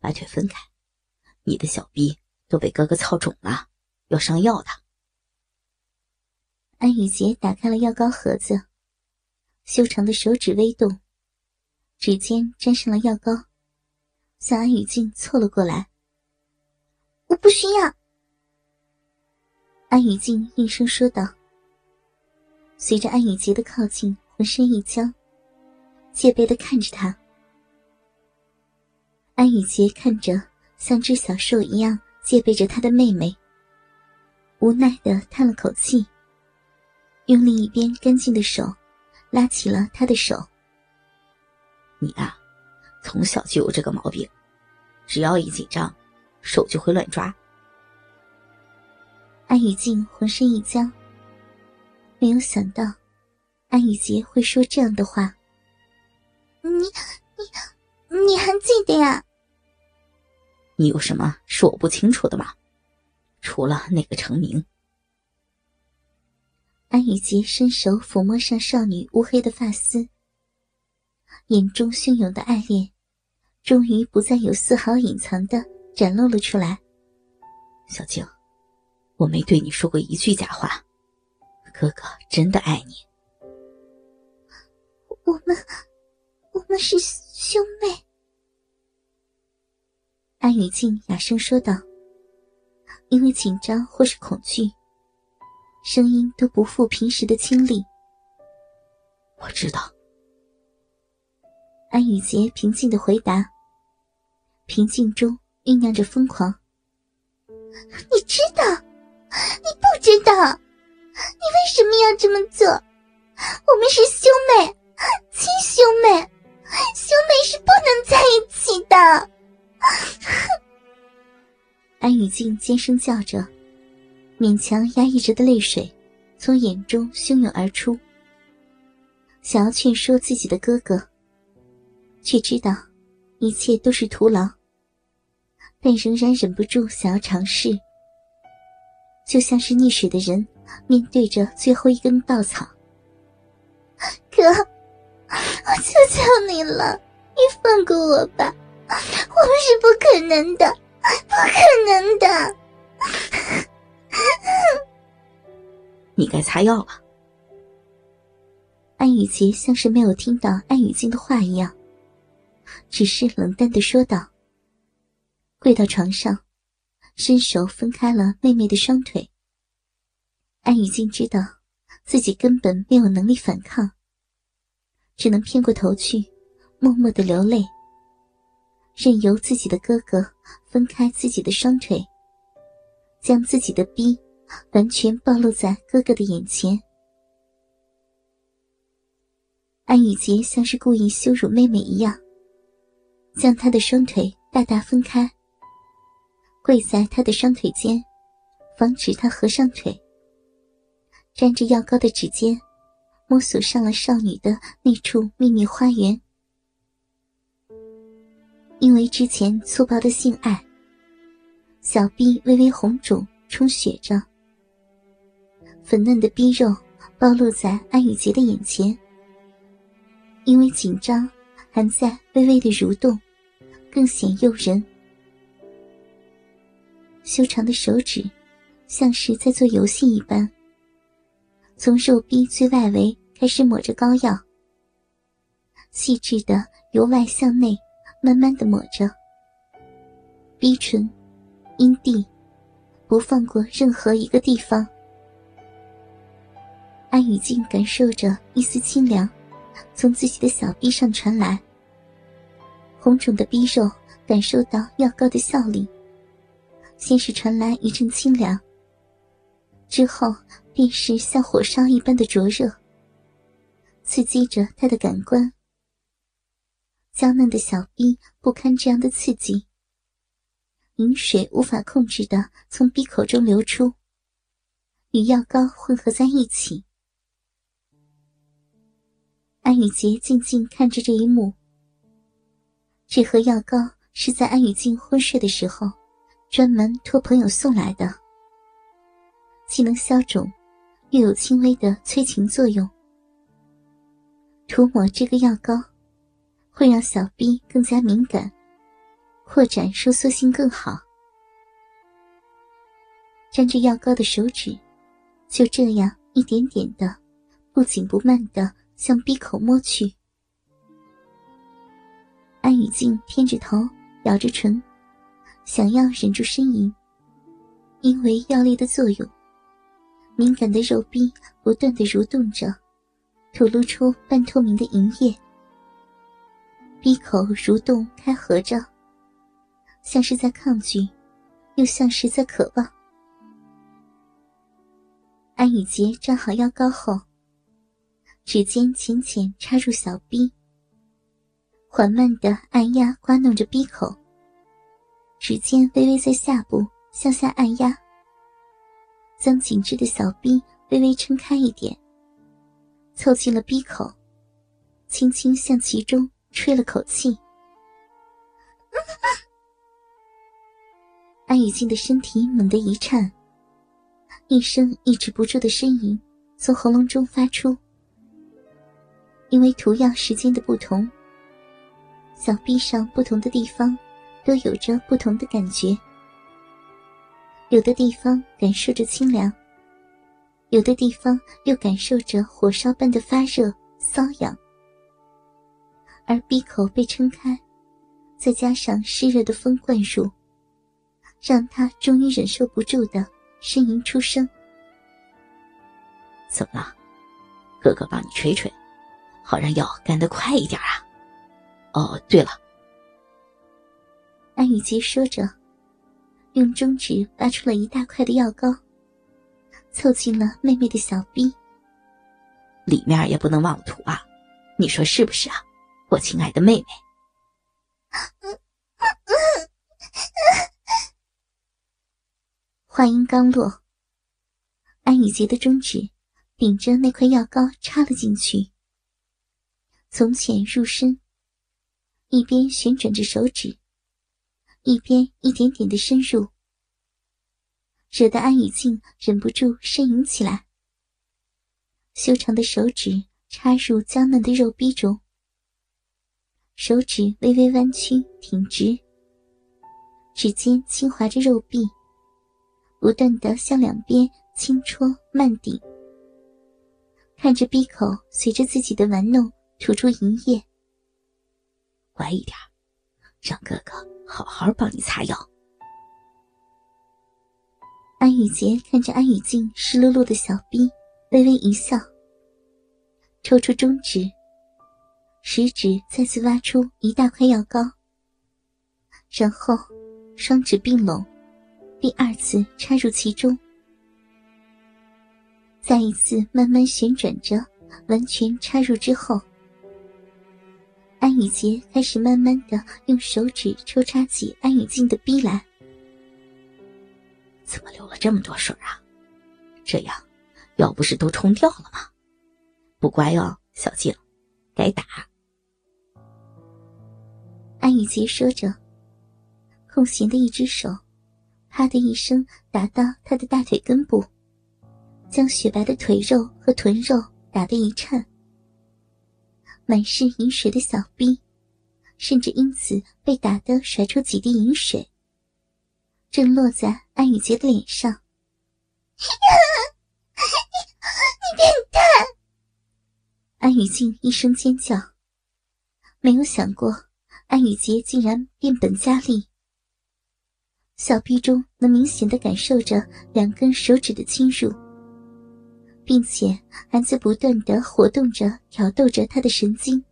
把腿分开，你的小臂都被哥哥操肿了，要上药的。安雨洁打开了药膏盒子，修长的手指微动，指尖沾上了药膏，向安雨静凑了过来。我不需要。安雨静应声说道。随着安雨洁的靠近，浑身一僵，戒备的看着他。安雨洁看着像只小兽一样戒备着他的妹妹，无奈的叹了口气。用另一边干净的手拉起了她的手。你啊，从小就有这个毛病，只要一紧张，手就会乱抓。安雨静浑身一僵，没有想到安雨洁会说这样的话。你你你还记得呀？你有什么是我不清楚的吗？除了那个成名。安雨洁伸手抚摸上少女乌黑的发丝，眼中汹涌的爱恋，终于不再有丝毫隐藏的展露了出来。小静，我没对你说过一句假话，哥哥真的爱你。我们，我们是安雨静哑声说道，因为紧张或是恐惧。声音都不复平时的清丽。我知道。安雨洁平静的回答，平静中酝酿着疯狂。你知道？你不知道？你为什么要这么做？我们是兄妹，亲兄妹，兄妹是不能在一起的。安雨静尖声叫着。勉强压抑着的泪水，从眼中汹涌而出。想要劝说自己的哥哥，却知道一切都是徒劳。但仍然忍不住想要尝试，就像是溺水的人面对着最后一根稻草。哥，我求求你了，你放过我吧！我们是不可能的，不可能的。你该擦药了。安雨洁像是没有听到安雨静的话一样，只是冷淡的说道：“跪到床上，伸手分开了妹妹的双腿。”安雨静知道自己根本没有能力反抗，只能偏过头去，默默的流泪，任由自己的哥哥分开自己的双腿，将自己的逼。完全暴露在哥哥的眼前。安雨洁像是故意羞辱妹妹一样，将她的双腿大大分开，跪在她的双腿间，防止她合上腿。沾着药膏的指尖，摸索上了少女的那处秘密花园。因为之前粗暴的性爱，小臂微微红肿，充血着。粉嫩的逼肉暴露在安雨洁的眼前，因为紧张，还在微微的蠕动，更显诱人。修长的手指，像是在做游戏一般，从肉壁最外围开始抹着膏药，细致的由外向内，慢慢的抹着。逼唇、阴蒂，不放过任何一个地方。安雨静感受着一丝清凉，从自己的小臂上传来。红肿的逼肉感受到药膏的效力，先是传来一阵清凉，之后便是像火烧一般的灼热，刺激着他的感官。娇嫩的小臂不堪这样的刺激，饮水无法控制的从鼻口中流出，与药膏混合在一起。安雨洁静静看着这一幕。这盒药膏是在安雨静昏睡的时候，专门托朋友送来的，既能消肿，又有轻微的催情作用。涂抹这个药膏，会让小臂更加敏感，扩展收缩性更好。沾着药膏的手指，就这样一点点的，不紧不慢的向鼻口摸去。安雨静偏着头，咬着唇，想要忍住呻吟，因为药力的作用，敏感的肉壁不断的蠕动着，吐露出半透明的银液。鼻口蠕动开合着，像是在抗拒，又像是在渴望。安雨洁站好药膏后，指尖浅浅插入小臂，缓慢的按压刮弄着鼻口，指尖微微在下部向下按压，将紧致的小臂微微撑开一点，凑近了鼻口，轻轻向其中。吹了口气，安雨静的身体猛地一颤，一声抑制不住的呻吟从喉咙中发出。因为涂药时间的不同，小臂上不同的地方都有着不同的感觉，有的地方感受着清凉，有的地方又感受着火烧般的发热瘙痒。而鼻口被撑开，再加上湿热的风灌入，让他终于忍受不住的呻吟出声。怎么了？哥哥帮你吹吹，好让药干得快一点啊！哦，对了，安雨洁说着，用中指挖出了一大块的药膏，凑近了妹妹的小臂。里面也不能忘了涂啊，你说是不是啊？我亲爱的妹妹，话音刚落，安雨洁的中指顶着那块药膏插了进去，从浅入深，一边旋转着手指，一边一点点的深入，惹得安雨静忍不住呻吟起来。修长的手指插入娇嫩的肉壁中。手指微微弯曲挺直，指尖轻划着肉壁，不断的向两边轻戳慢顶，看着闭口随着自己的玩弄吐出银液。乖一点，让哥哥好好帮你擦药。安雨洁看着安雨静湿漉漉的小臂，微微一笑，抽出中指。食指再次挖出一大块药膏，然后双指并拢，第二次插入其中，再一次慢慢旋转着，完全插入之后，安雨洁开始慢慢的用手指抽插起安雨静的逼来。怎么流了这么多水啊？这样药不是都冲掉了吗？不乖哦，小静，该打。安雨洁说着，空闲的一只手，啪的一声打到他的大腿根部，将雪白的腿肉和臀肉打得一颤。满是银水的小臂，甚至因此被打得甩出几滴银水，正落在安雨洁的脸上。你你变态！安雨静一声尖叫，没有想过。安雨洁竟然变本加厉，小臂中能明显的感受着两根手指的侵入，并且还在不断的活动着、挑逗着他的神经。